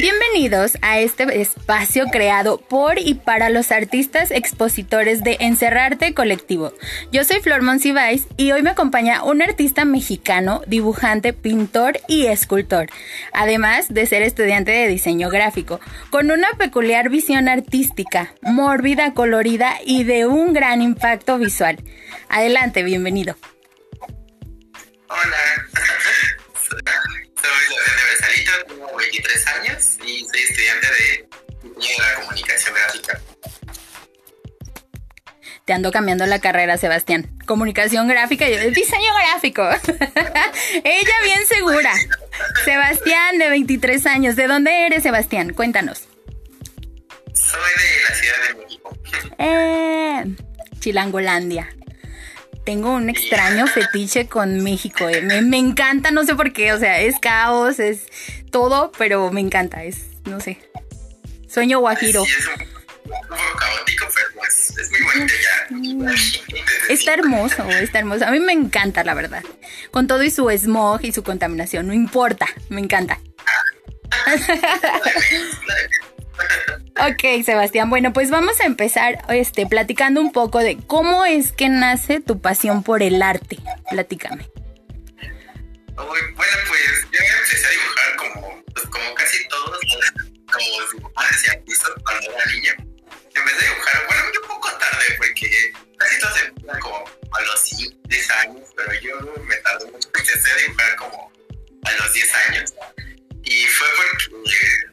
Bienvenidos a este espacio creado por y para los artistas expositores de Encerrarte Colectivo. Yo soy Flor Monsiváis y hoy me acompaña un artista mexicano, dibujante, pintor y escultor, además de ser estudiante de diseño gráfico, con una peculiar visión artística, mórbida, colorida y de un gran impacto visual. Adelante, bienvenido. Hola, soy 23 años y soy estudiante de la comunicación gráfica. Te ando cambiando la carrera, Sebastián. Comunicación gráfica y diseño gráfico. Ella bien segura. Sebastián, de 23 años. ¿De dónde eres, Sebastián? Cuéntanos. Soy de la Ciudad de México. Eh, Chilangolandia tengo un extraño fetiche con México. Eh. Me, encanta, no sé por qué, o sea, es caos, es todo, pero me encanta, es, no sé. Sueño guajiro. es un, poco caótico, pero es, muy bonito ya. Está hermoso, está hermoso. A mí me encanta, la verdad. Con todo y su smog y su contaminación, no importa, me encanta. Ok, Sebastián. Bueno, pues vamos a empezar este, platicando un poco de cómo es que nace tu pasión por el arte. Platícame. bueno, pues yo empecé a dibujar como casi todos, como dibujadores y artistas cuando era niño. Empecé a dibujar, bueno, un poco tarde, porque casi todos empiezan como a los 10 años, pero yo me tardé mucho. Empecé a dibujar como a los 10 años. Y fue porque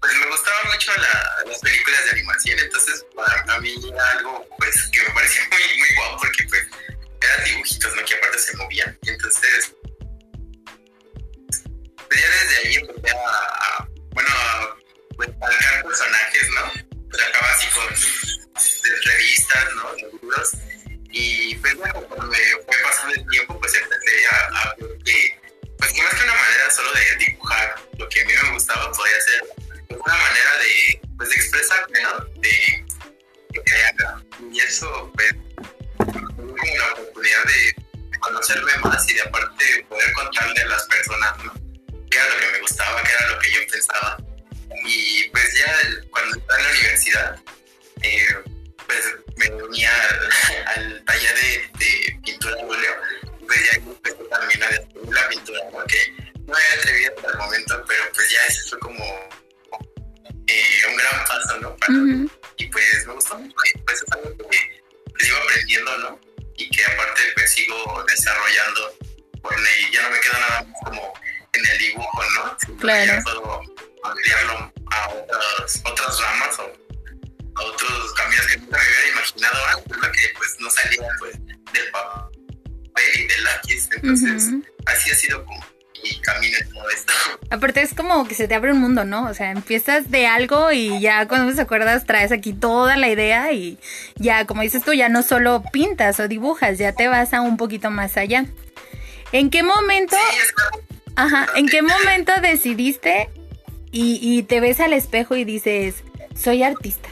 pues me gustaban mucho las películas de animación, entonces para mí era claro. Ya puedo ampliarlo a otras, otras ramas o a otros caminos que nunca me hubiera imaginado antes, ¿no? que pues no salía pues del papel y del lápiz, entonces así ha sido como y camina todo esto. Aparte es como que se te abre un mundo, ¿no? O sea, empiezas de algo y ya cuando te acuerdas traes aquí toda la idea y ya, como dices tú, ya no solo pintas o dibujas, ya te vas a un poquito más allá. ¿En qué momento... Ajá, ¿en qué momento decidiste y, y te ves al espejo y dices, soy artista?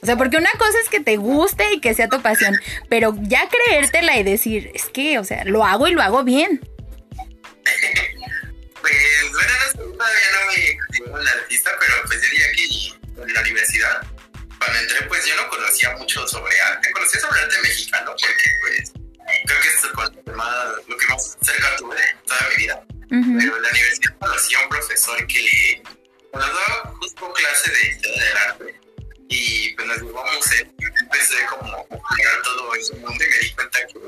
O sea, porque una cosa es que te guste y que sea tu pasión, pero ya creértela y decir, es que, o sea, lo hago y lo hago bien. pues bueno, no, todavía no me considero un artista, pero pues diría que en la universidad, cuando entré, pues yo no conocía mucho sobre arte. Conocía sobre arte mexicano porque pues creo que es que más, lo que más cerca tuve toda mi vida. Pero en la universidad conocí a un profesor que nos daba justo clase de historia del arte y pues nos llevó a museo. Empecé como a mirar todo ese mundo y me di cuenta que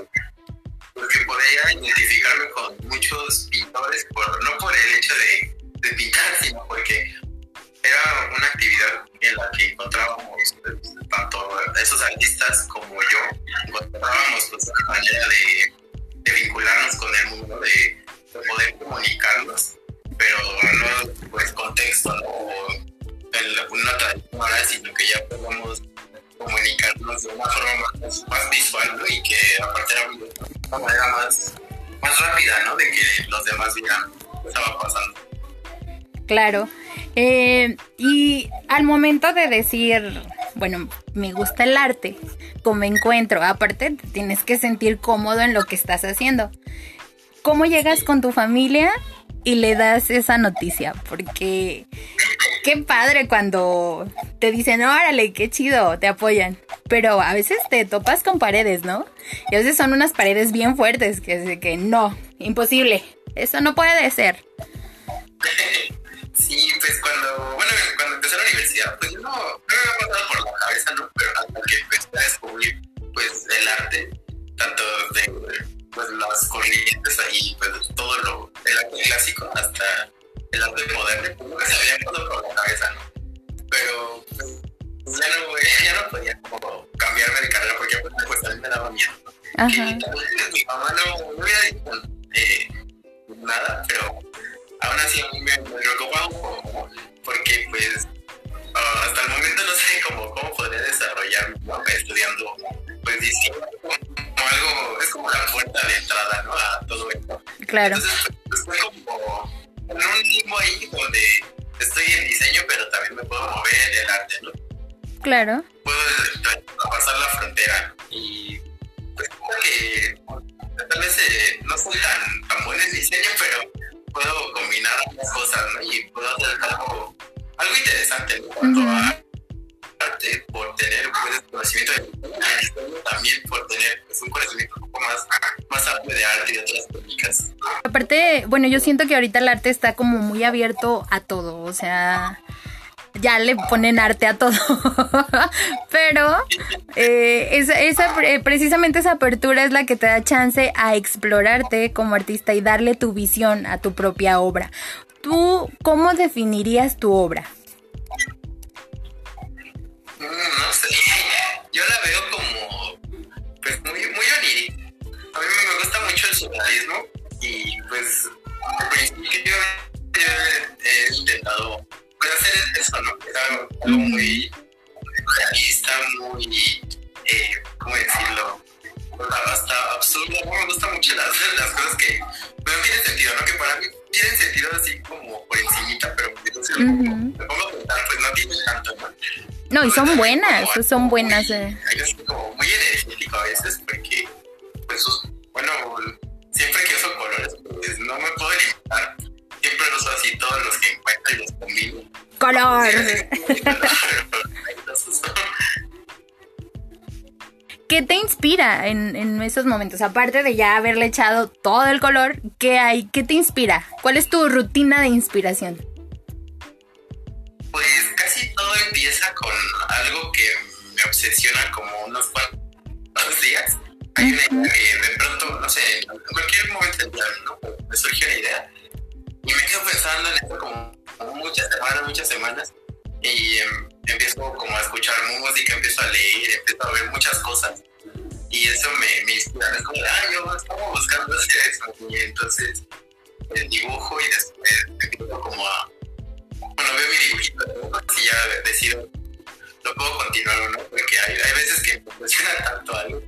porque podía identificarme con muchos pintores, por, no por el hecho de, de pintar, sino porque era una actividad en la que encontrábamos pues, tanto esos artistas como yo, encontrábamos pues, una manera de, de, vincularnos con el mundo, de, poder comunicarnos, pero no pues contexto ¿no? o el, una tradición sino que ya podemos comunicarnos de una forma más, visual y que aparte era una manera más, más rápida, ¿no? De que los demás digan qué estaba pasando. Claro. Eh, y al momento de decir, bueno, me gusta el arte, como encuentro, aparte tienes que sentir cómodo en lo que estás haciendo. ¿Cómo llegas con tu familia y le das esa noticia, porque qué padre cuando te dicen, órale, qué chido, te apoyan. Pero a veces te topas con paredes, ¿no? Y a veces son unas paredes bien fuertes que que no, imposible, eso no puede ser. Sí, pues cuando, bueno, cuando empecé la universidad, pues yo no, no me había pasado por la cabeza, ¿no? Pero hasta que empecé a descubrir, pues, el arte, tanto de pues, las corrientes ahí, pues, todo lo, el arte clásico hasta el arte moderno, pues nunca se había pasado por la cabeza, ¿no? Pero, pues, ya no, ya no podía como cambiarme de carrera porque pues, pues a mí me daba miedo. Ajá. Y mi mamá no, no hubiera dicho eh, nada, pero a mí me, me preocupa un poco porque pues uh, hasta el momento no sé cómo, cómo podría desarrollar ¿no? estudiando pues diseño como algo, es como la puerta de entrada ¿no? a todo esto. Claro. Entonces pues, estoy como en un limbo ahí donde estoy en diseño pero también me puedo mover en el arte, ¿no? Claro. Bueno, yo siento que ahorita el arte está como muy abierto a todo, o sea ya le ponen arte a todo. Pero eh, esa, esa, eh, precisamente esa apertura es la que te da chance a explorarte como artista y darle tu visión a tu propia obra. ¿Tú cómo definirías tu obra? Mm, no sé, yo la veo como pues muy, muy onírica. A mí me gusta mucho el surrealismo y pues al principio he intentado hacer eso, ¿no? Es algo, muy realista, muy, eh, ¿cómo decirlo? Hasta absurdo. me gustan mucho las, las cosas que no tienen sentido, ¿no? Que para mí tienen sentido así como por encimita, pero si lo pongo, pongo a pensar, pues no tienen tanto, ¿no? No, y son buenas, son buenas. Muy, eh. Es como muy energético a veces porque, pues, bueno, siempre que pues no me puedo limitar siempre los así todos los que encuentro y los combino. Color. ¿Qué te inspira en, en, esos momentos? Aparte de ya haberle echado todo el color, ¿qué hay? ¿Qué te inspira? ¿Cuál es tu rutina de inspiración? Pues casi todo empieza con algo que me obsesiona como unos cuantos días. Hay una idea que de pronto, no sé, en cualquier momento del día, ¿no? Me surge una idea y me quedo pensando en esto como, muchas semanas, muchas semanas. Y em, empiezo como a escuchar música, empiezo a leer, empiezo a ver muchas cosas. Y eso me, me inspira. Es como, ah, yo estaba buscando hacer eso. Y entonces el dibujo y después empiezo como a. Bueno, veo mi dibujito y ya decido, lo puedo continuar o no, porque hay, hay veces que me funciona tanto algo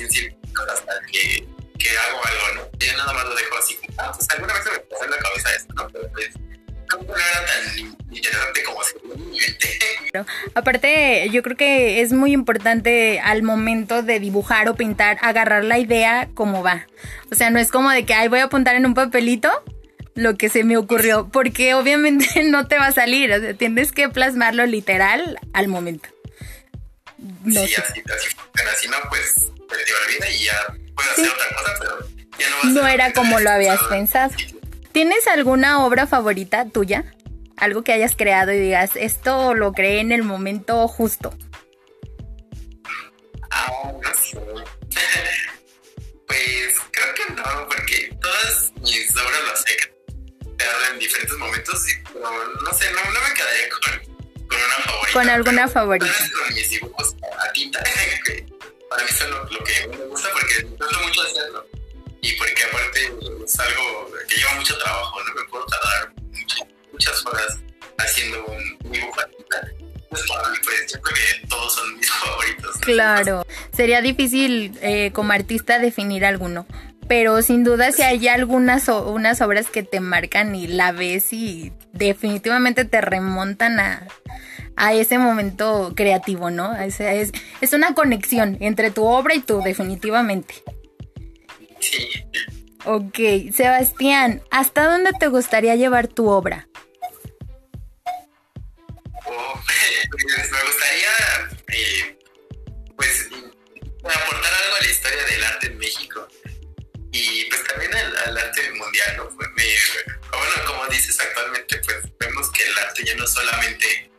en círculos hasta que que hago algo, ¿no? Yo nada más lo dejo así, ah, pues alguna vez se me pasó en la cabeza esto, ¿no? Pero pues no era tan interesante como se pero, Aparte, yo creo que es muy importante al momento de dibujar o pintar, agarrar la idea como va. O sea, no es como de que, ay, voy a apuntar en un papelito lo que se me ocurrió, porque obviamente no te va a salir, o sea, tienes que plasmarlo literal al momento. No sí, así, así, así no, pues te olvida y ya otra cosa, pero no, era como lo habías pensado. ¿Tienes alguna obra favorita tuya? Algo que hayas creado y digas, esto lo creé en el momento justo. Ah, no sé. pues creo que no, porque todas mis obras las he creado en diferentes momentos y no sé, no, me quedaría con, con, una favorita. Con alguna favorita. Con mis dibujos a tinta, para mí es lo, que me gusta porque disfruto mucho hacerlo y porque aparte es algo que lleva mucho trabajo, no me puedo tardar muchas, horas haciendo un dibujo. Pues pues yo creo que todos son mis favoritos. Claro, sería difícil eh, como artista definir alguno, pero sin duda si hay algunas unas obras que te marcan y la ves y definitivamente te remontan a, a ese momento creativo, ¿no? Es, es, es una conexión entre tu obra y tú, definitivamente. Sí. Ok, Sebastián, ¿hasta dónde te gustaría llevar tu obra? Oh, pues, me gustaría, eh, pues, aportar algo a la historia del arte en México y pues también al, arte mundial, ¿no? Pues, bueno, como dices actualmente, pues vemos que el arte ya no solamente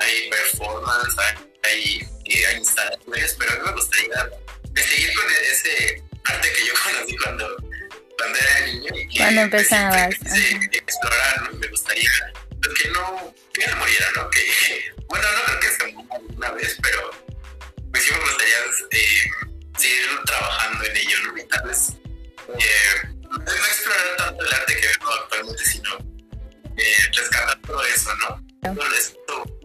hay performance, hay, hay, instalaciones, pero a mí me gustaría seguir con ese arte que yo conocí cuando, cuando era niño. Y que, cuando empezabas. explorar, ¿no? Me gustaría pues, que no, que no muriera, ¿no? Que, bueno, no creo que se muera una vez, pero pues sí me gustaría eh, seguir trabajando en ello, ¿no? Y tal vez eh, no explorar tanto el arte que veo actualmente, sino eh, rescatar todo eso, ¿no? Todo esto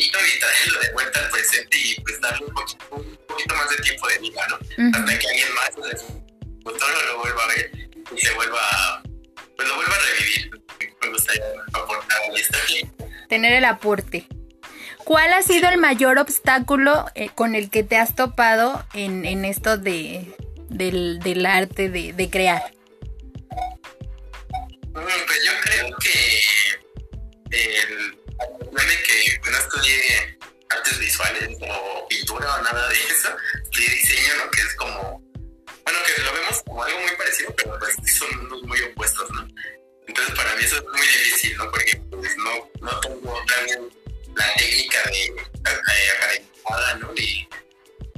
y traerlo de vuelta al presente y pues darle un poquito, un poquito más de tiempo de vida, ¿no? Hasta que alguien más pues, lo vuelva a ver y se vuelva, pues lo vuelva a revivir. Me gustaría aportar esta Tener el aporte. ¿Cuál ha sido el mayor obstáculo eh, con el que te has topado en, en esto de, del, del arte de, de crear? Pues yo creo que el no estudié artes visuales o pintura o nada de eso, estudié diseño. Que es como, bueno, que lo vemos como algo muy parecido, pero pues son muy opuestos, ¿no? Entonces para mí eso es muy difícil, ¿no? Porque pues, no, no tengo también la técnica de, academia, ¿no? Ni,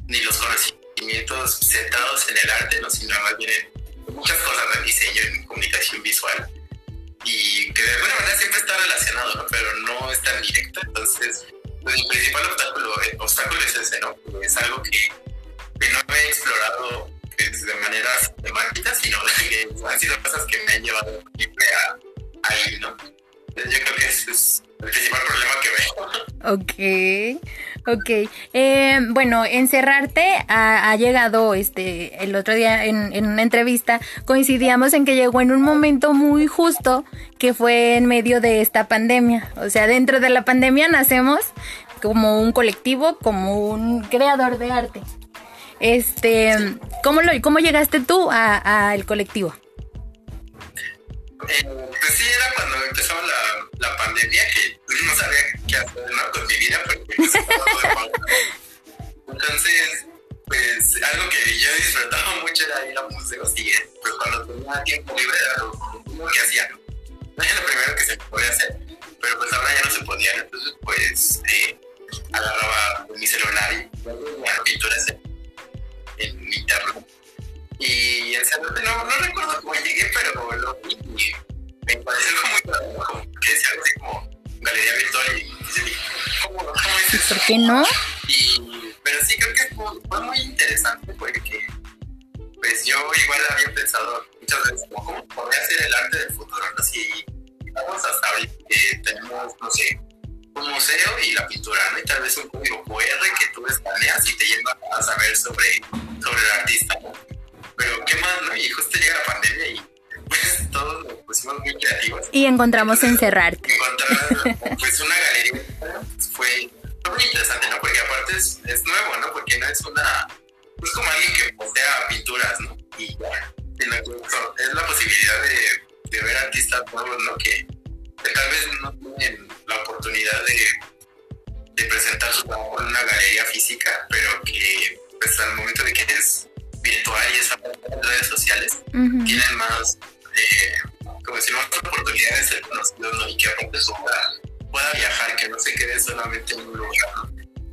ni los conocimientos centrados en el arte, ¿no? Sino más bien en muchas cosas de diseño, en comunicación visual y que de alguna manera siempre está relacionado, ¿no? Pero no es tan directo. Entonces, pues, el principal obstáculo, el obstáculo es ese, ¿no? Es algo que, que no he explorado pues, de manera sistemática, sino que han sido cosas que me han llevado siempre a, ahí, ¿no? Yo creo que ese es el principal problema que veo. Ok. Ok, eh, bueno, encerrarte ha, llegado, este, el otro día en, una entrevista coincidíamos en que llegó en un momento muy justo que fue en medio de esta pandemia. O sea, dentro de la pandemia nacemos como un colectivo, como un creador de arte. Este, ¿cómo, lo, cómo llegaste tú al colectivo? Pues sí, era cuando empezó la, la pandemia que no sabía qué hacer ¿no? con mi vida porque Entonces, pues algo que yo disfrutaba mucho era ir a museos y pues cuando tenía tiempo libre era lo que hacía. No era lo primero que se podía hacer, pero pues ahora ya no se podía. Entonces, pues eh, agarraba mi celular y bueno, pinturas en, en internet. Y en no, no recuerdo cómo llegué, pero lo vi y me pareció como galería virtual y, ¿cómo, cómo es eso? ¿Por qué no? Y, pero sí creo que fue, fue, muy interesante porque pues yo igual había pensado muchas veces como cómo podría ser el arte del futuro, ¿no? Si vamos hasta ahorita que tenemos, no sé, un museo y la pintura, ¿no? Y tal vez un código QR que tú escaneas y te lleva a saber sobre, sobre el artista, ¿no? Pero qué más, ¿no? Y justo llega la pandemia y todos nos pusimos muy creativos. Y encontramos encerrarte. Encontrar pues una galería fue, muy interesante, ¿no? Porque aparte es, es, nuevo, ¿no? Porque no es una, es como alguien que postea pinturas, ¿no? Y ya, es la posibilidad de, de ver artistas nuevos, ¿no? Que, que, tal vez no tienen la oportunidad de, de presentar su trabajo en una galería física, pero que pues al momento de que es virtual y esa en redes sociales, uh -huh. tienen más como decir, más oportunidades de ser conocidos ¿no? y que aparte su obra pueda viajar, que no se quede solamente en un lugar,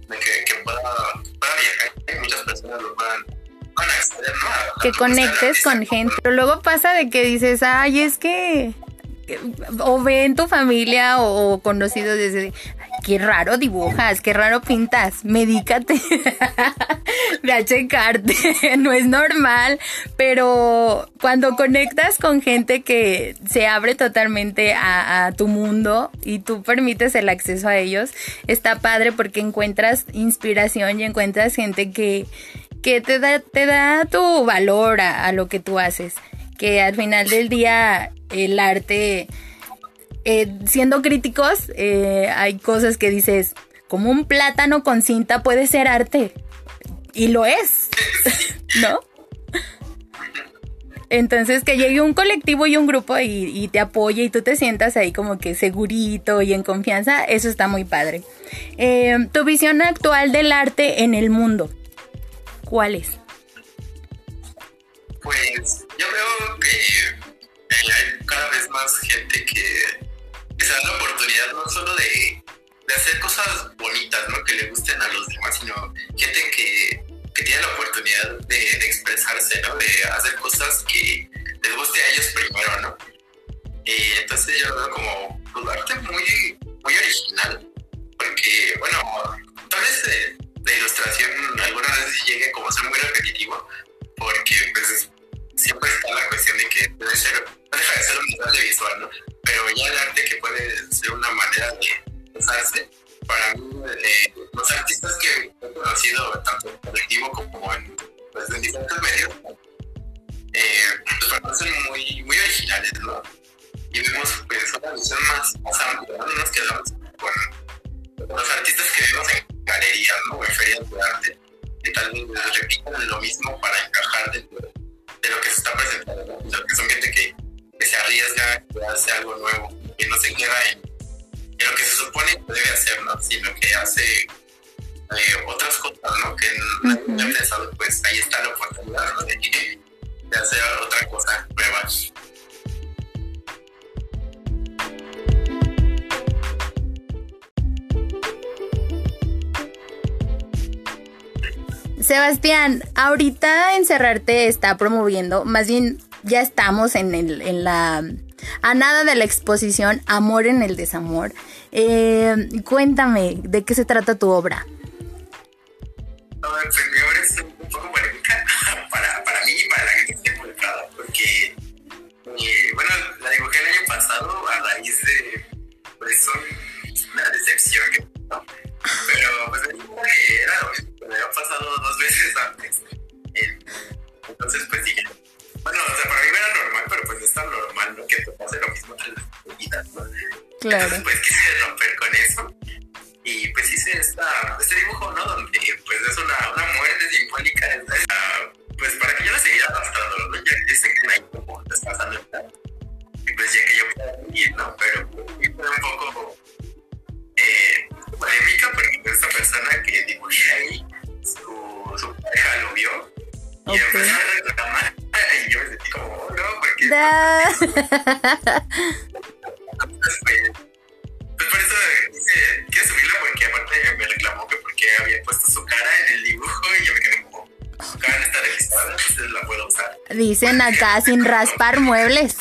¿no? que, que pueda, pueda, viajar y que muchas personas lo puedan, que conectes con gente. Pero luego pasa de que dices, ay, es que o ve en tu familia o conocidos desde qué raro dibujas, qué raro pintas, medícate, ve a checarte, no es normal, pero cuando conectas con gente que se abre totalmente a, tu mundo y tú permites el acceso a ellos, está padre porque encuentras inspiración y encuentras gente que, que te, da, te da tu valor a lo que tú haces, que al final del día el arte... Eh, siendo críticos, eh, hay cosas que dices, como un plátano con cinta puede ser arte. Y lo es, ¿no? Entonces que llegue un colectivo y un grupo y, te apoye y tú te sientas ahí como que segurito y en confianza, eso está muy padre. Eh, tu visión actual del arte en el mundo, ¿cuál es? Pues yo veo que cada vez más gente que, se la oportunidad no solo de, hacer cosas bonitas, ¿no? Que le gusten a los demás, sino gente que, tiene la oportunidad de, expresarse, ¿no? De hacer cosas que les guste a ellos primero, ¿no? Y entonces yo veo como pues, arte muy, muy original, porque, bueno, tal vez de, de ilustración algunas veces llegue como a ser muy repetitivo, porque pues siempre está la cuestión de que debe ser, no deja de ser un mensaje visual, ¿no? Pero ya el arte que puede ser una manera de expresarse, para mí, eh, los artistas que he conocido, tanto en colectivo como en, pues, en diferentes medios, eh, pues parecen muy, muy originales, ¿no? Y vemos pues una visión más, más amplia, ¿no? nos quedamos con los artistas que vemos en galerías, ¿no? En ferias de arte, que tal vez repiten lo mismo para encajar dentro de de lo que se está presentando, ¿no? que son gente que, se arriesga, que hace algo nuevo, que no se queda en, lo que se supone que debe hacer, ¿no? Sino que hace eh, otras cosas, ¿no? Que no uh pensado, pues ahí está la oportunidad, ¿no? De, de hacer otra cosa nueva. Sebastián, ahorita encerrarte está promoviendo, más bien ya estamos en, el, en la a nada de la exposición Amor en el desamor. Eh, cuéntame, ¿de qué se trata tu obra? Pues mi obra es un poco polémica para, para mí y para la gente que esté involucrada, porque, eh, bueno, la dibujé el año pasado a raíz de, pues, una decepción que, ¿no? Pero, pues, era lo mismo me había pasado dos veces antes. entonces, pues dije, bueno, o sea, para mí era normal, pero pues no es tan normal, ¿no? Que te pase lo mismo en las vida, ¿no? Claro. Entonces, pues quise romper con eso. Y pues hice esta, este dibujo, ¿no? Donde pues es una, una muerte simbólica, pues para que yo la siguiera arrastrando, ¿no? Ya que sé que ahí como pasando Y pues ya que yo pueda vivir, ¿no? Pero fue un poco eh, polémica porque esta persona que dibujé ahí su, su pareja lo vio y okay. empezó a reclamar y yo me sentí como, oh, no, porque... pues, pues por eso dice, quiero subirla porque aparte me reclamó que porque había puesto su cara en el dibujo y yo me quedé como, su cara no está registrada, entonces la puedo usar. Dicen acá sin raspar muebles.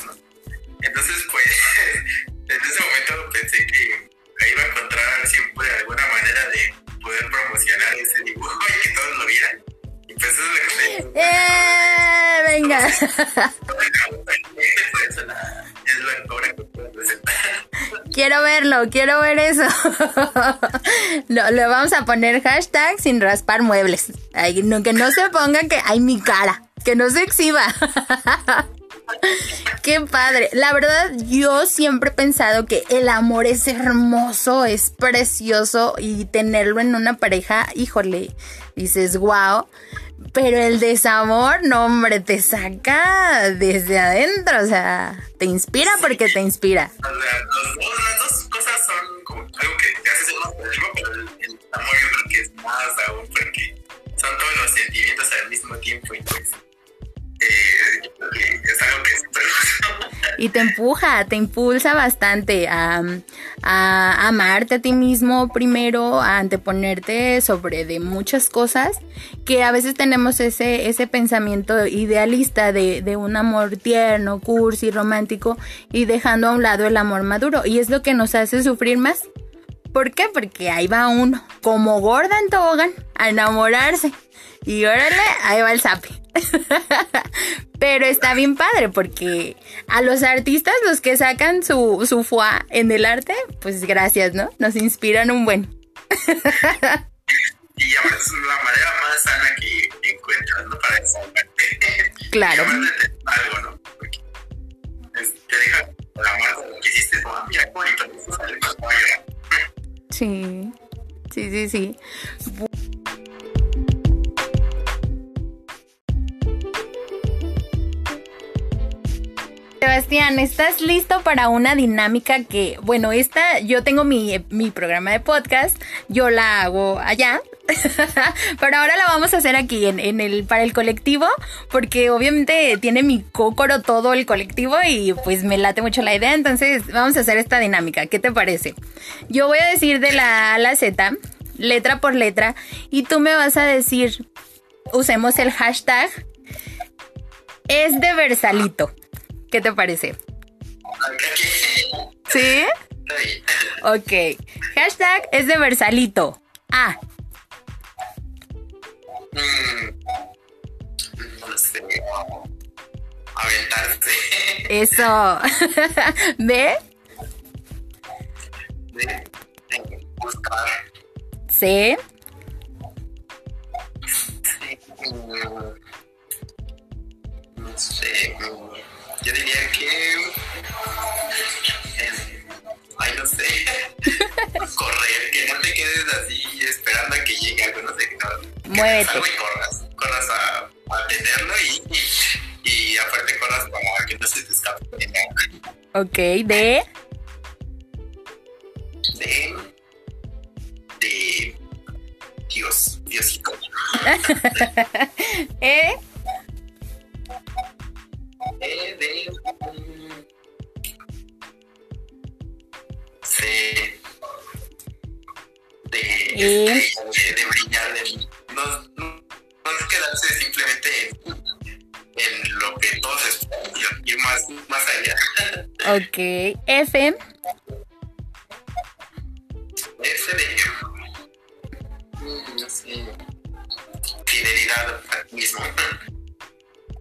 Quiero verlo, quiero ver eso. lo, le vamos a poner hashtag sin raspar muebles. Ay, no, que no se ponga que hay mi cara. Que no se exhiba. Qué padre. La verdad, yo siempre he pensado que el amor es hermoso, es precioso y tenerlo en una pareja, híjole, dices, wow. Pero el desamor, no, hombre, te saca desde adentro, o sea, te inspira porque te inspira. las dos cosas son como algo que te hace ser más positivo, pero el, amor yo creo que es más aún porque son todos los sentimientos al mismo tiempo y pues y te empuja, te impulsa bastante a, amarte a ti mismo primero, a anteponerte sobre de muchas cosas, que a veces tenemos ese, ese pensamiento idealista de, de un amor tierno, cursi, romántico, y dejando a un lado el amor maduro. Y es lo que nos hace sufrir más. ¿Por qué? Porque ahí va uno, como gorda en tobogán, a enamorarse. Y órale, ahí va el zape. Pero está bien padre porque a los artistas, los que sacan su, su foie en el arte, pues gracias, ¿no? Nos inspiran un buen. y además es la manera más sana que encuentras, ¿no? Para desahogarte. Claro. algo, ¿no? Porque te deja la marca de lo que hiciste, como, mira, bonito, sale más Sí. Sí, sí, sí. Sebastián, ¿estás listo para una dinámica que, bueno, esta, yo tengo mi, mi programa de podcast, yo la hago allá, pero ahora la vamos a hacer aquí en, en, el, para el colectivo, porque obviamente tiene mi cócoro todo el colectivo y pues me late mucho la idea, entonces vamos a hacer esta dinámica, ¿qué te parece? Yo voy a decir de la A la Z, letra por letra, y tú me vas a decir, usemos el hashtag, es de Versalito. ¿Qué te parece? ¿Sí? Ok. Hashtag es de Versalito. A. Aventarse. Eso. Sé. Yo diría que. Ay, no sé. Correr, que no te quedes así esperando a que llegue algo, no sé. No, Muévete. Algo y corras. Corras a, a tenerlo y, y, y, aparte corras para que no se te escape. Ok, de. De. De. Dios, Diosito. e. De, E. de, de brillar, de, no, no, no quedarse simplemente en, lo que todos esperan, ir más, más allá. Ok. F. Ese de. mm, No sé. Fidelidad a ti mismo.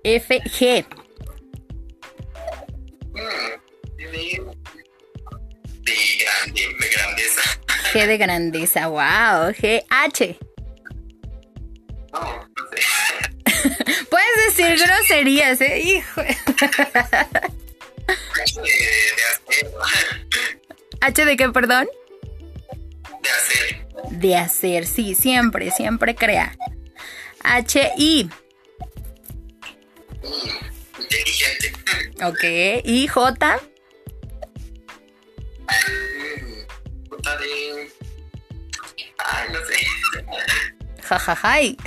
F. G. G de grandeza. Wow. G. H. No, no sé. Puedes decir groserías, ¿eh? Hijo. H de qué, perdón? De hacer. De hacer, sí, siempre, siempre crea. H, I. Inteligente. Ok. Y J. de. Ay, no sé. Jajajay.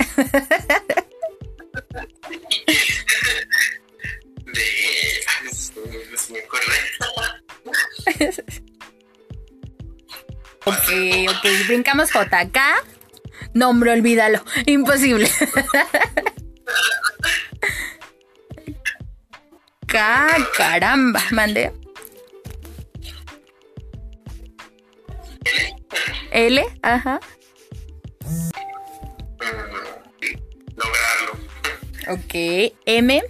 De. Ay, no sé, no se me ocurre. Ok, ok. Brincamos J. K. Nombre, olvídalo. Imposible. K, caramba. Mande. L, ajá. Lograrlo. Ok. M.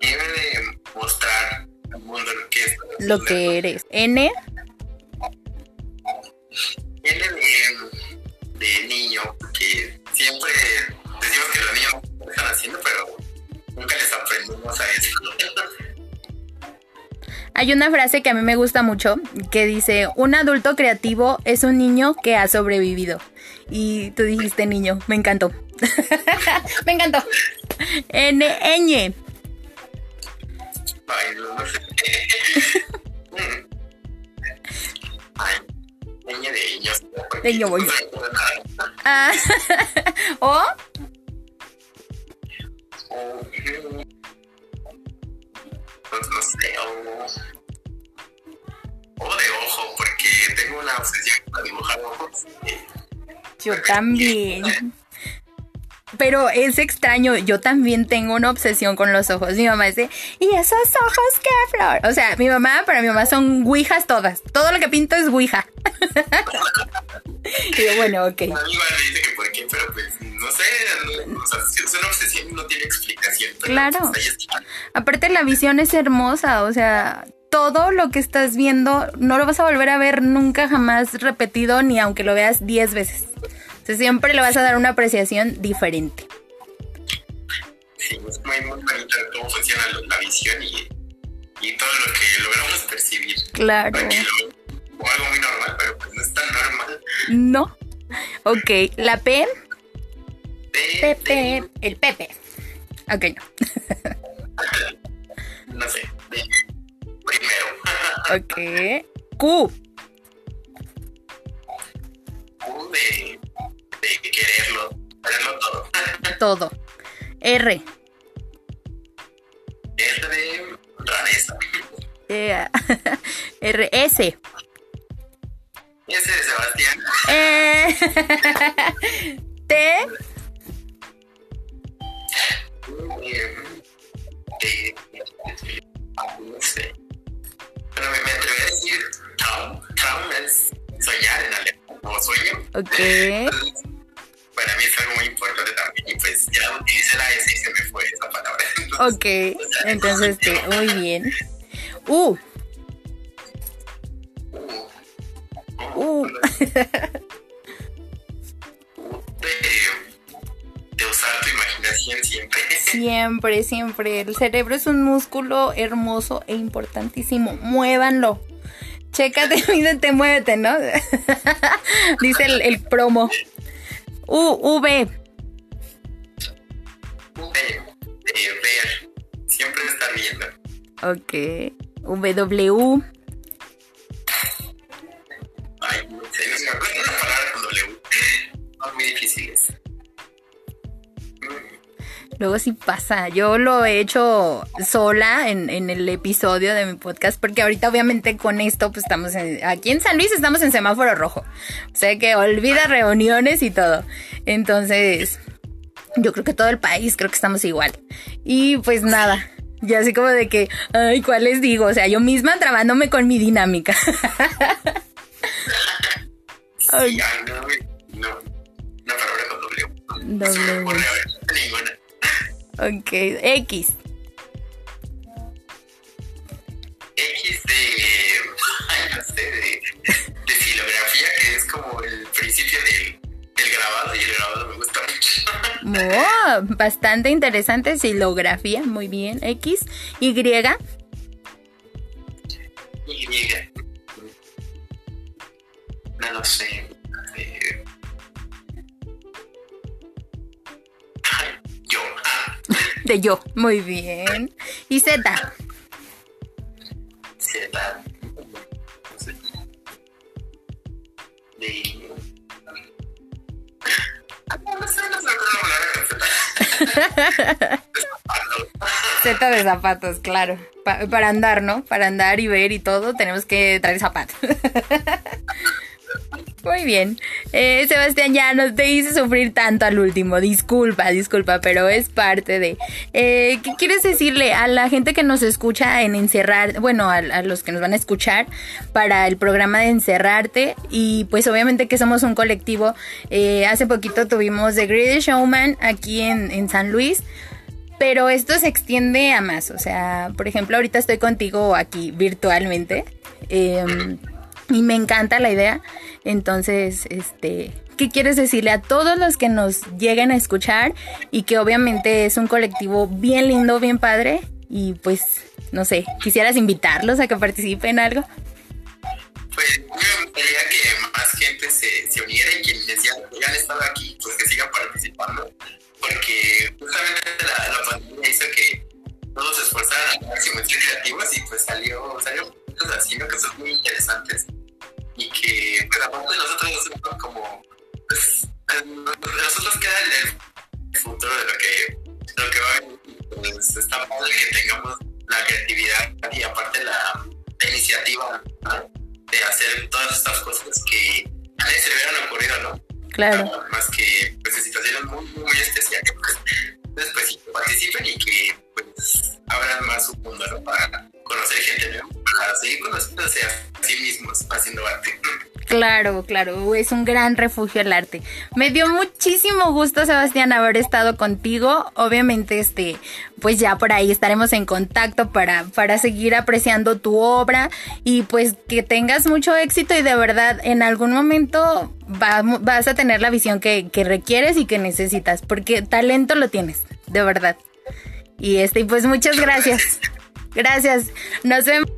Debe de mostrar al mundo lo que es. Lo que eres. N. Viene de, de niño, porque siempre decimos que los niños lo están haciendo, pero nunca les aprendimos a eso. Hay una frase que a mí me gusta mucho que dice, un adulto creativo es un niño que ha sobrevivido. Y tú dijiste niño, me encantó. me encantó. N, ñ. Ay, no, no sé. Ay, niña de niño voy. Ah, o, No sé, o. O de ojo, porque tengo una obsesión para dibujar ojos. yo también. Pero es extraño, yo también tengo una obsesión con los ojos. Mi mamá dice, ¿y esos ojos qué flor? O sea, mi mamá, para mi mamá son guijas todas. Todo lo que pinto es guija. y yo, bueno, ok. Me dice que pero pues no sé, no, o sea, es una obsesión y no tiene explicación. Pero, Claro. pues, ahí está. Aparte la visión es hermosa, o sea, todo lo que estás viendo no lo vas a volver a ver nunca jamás repetido ni aunque lo veas 10 veces. O sea, siempre le vas a dar una apreciación diferente. Sí, es muy, muy bonito cómo funciona la- visión y, y todo lo que logramos percibir. Claro. Lo- como algo muy normal, pero pues no es tan normal. No. Ok, la P. Pepe. El Pepe. Ok, no. no sé, primero. Ok. Q. De, de quererlo, quererlo todo. Todo. R. De rareza. Eh, R. Eh, T. Bueno, me, me atreví a decir traum. Traum es soñar en alemán, como sueño. Ok. Entonces, para mí es algo muy importante también. Y pues ya utilicé la S y se me fue esa palabra. Entonces, Ok. Entonces, T. Muy bien. U. uh, de, de usar tu imaginación siempre. Siempre, siempre. El cerebro es un músculo hermoso e importantísimo. Muévanlo. Chécate, mídete, muévete, ¿no? Dice el, el promo. U, V. De, de ver, siempre estar viendo. Ok. W. No me palabra con W. Son muy difíciles. Luego sí pasa. Yo lo he hecho sola en, en el episodio de mi podcast porque ahorita obviamente con esto pues estamos en- aquí en San Luis estamos en semáforo rojo. O sea que olvida reuniones y todo. Entonces yo creo que todo el país creo que estamos igual. Y pues nada. Ya así como de que, ay, ¿cuál les digo? O sea, yo misma trabándome con mi dinámica. Ay. No, no. Palabra con W. No se me W. ocurre ahora ninguna. ok, X. X de. Ay, no sé, de, de filografía, que es como el principio del, del grabado, y el grabado me gusta mucho. Oh, bastante interesante silografía, muy bien. X, Y. yo, muy bien. Y Z, Z. De. Z. Z de zapatos, claro. Pa- para andar, ¿no? Para andar y ver y todo, tenemos que traer zapatos. Muy bien. Eh, Sebastián, ya no te hice sufrir tanto al último. Disculpa, disculpa, pero es parte de... Eh, ¿Qué quieres decirle a la gente que nos escucha en encerrar, bueno, a, los que nos van a escuchar para el programa de encerrarte? Y pues obviamente que somos un colectivo. Eh, hace poquito tuvimos The Greatest Showman aquí en, San Luis. Pero esto se extiende a más. O sea, por ejemplo, ahorita estoy contigo aquí virtualmente. eh, y me encanta la idea. Entonces, este, ¿qué quieres decirle a todos los que nos lleguen a escuchar? Y que obviamente es un colectivo bien lindo, bien padre. Y pues, no sé, quisieras invitarlos a que participen en algo. Pues me gustaría que más gente se, se uniera y quienes ya, han estado aquí, pues que sigan participando, porque justamente la, la pandemia hizo que todos se esforzaran al máximo creativos y pues salió, salió cosas así, ¿no? Que son muy interesantes y que pues aparte nosotros somos como, pues, nosotros queda el, el futuro de lo que, de lo que va a venir. Pues está padre que tengamos la creatividad y aparte la, la iniciativa, ¿no? de hacer todas estas cosas que a nadie se le hubieran ocurrido, ¿no? Claro. Más que pues, en situaciones muy, seguir conociéndose a sí mismos haciendo arte. Claro, claro, es un gran refugio el arte. Me dio muchísimo gusto, Sebastián, haber estado contigo. Obviamente, este, pues ya por ahí estaremos en contacto para, para seguir apreciando tu obra y pues que tengas mucho éxito y de verdad en algún momento va- vas a tener la visión que, que requieres y que necesitas, porque talento lo tienes, de verdad. Y este, y pues muchas gracias. Gracias. Nos vemos.